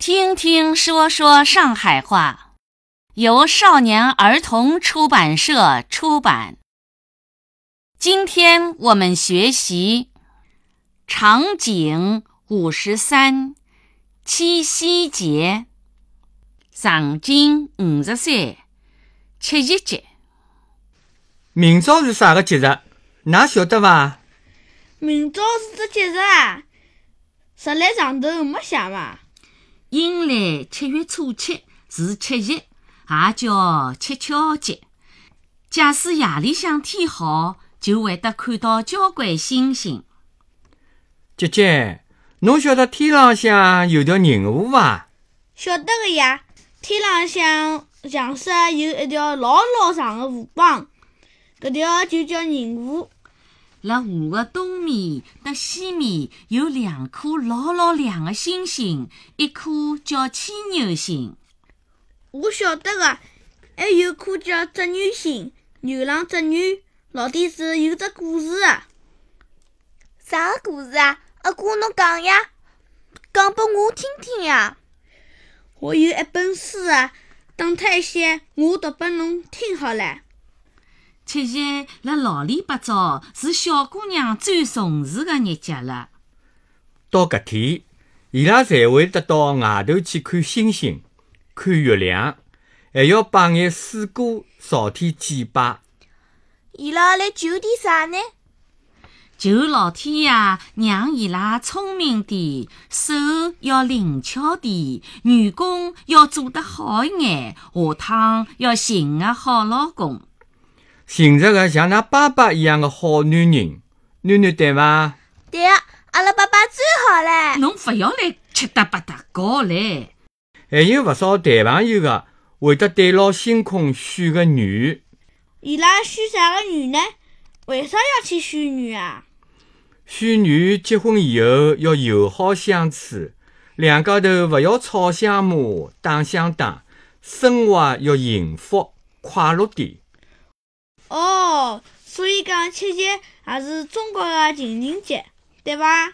听听说说上海话，由少年儿童出版社出版。今天我们学习场景五十三，七夕节。场景五十三，七夕节。明朝是啥个节日？㑚晓得伐？明朝是只节日啊，日历上头没写伐？阴历七月初七是七夕，也叫七巧节。假使夜里向天好，就会得看到交关星星。姐姐，侬晓得天浪向有条银河伐？晓得个呀，天浪向墙色有一条老老长个河浜，搿条就叫银河。辣河的东面搭西面有两颗老老亮的星星，一颗叫牵牛星。我晓得个，还有颗叫织女星，牛郎织女。老底子有只故事个，啥个故事啊？阿哥侬讲呀，讲拨我听听呀。我有一本书啊，等脱一歇，我读拨侬听好唻。七夕辣老里八早是小姑娘最重视的日节了。到搿天，伊拉侪会得到外头去看星星、看月亮，还要摆眼水果朝天祭拜。伊拉来求点啥呢？求老天爷让伊拉聪明点，手要灵巧点，员工要做得好一眼，下趟要寻个好老公。寻着个像㑚爸爸一样的好男人，囡囡对伐？对啊，阿拉爸爸最好唻。侬勿要来七搭八搭搞唻。还有勿少谈朋友个会得对牢星空许个愿。伊拉许啥个愿呢？为啥要去许愿啊？许愿结婚以后要友好相处，两家头勿要吵相骂、打相打，生活要幸福快乐点。哦，所以讲七夕也是中国的情人节，对伐？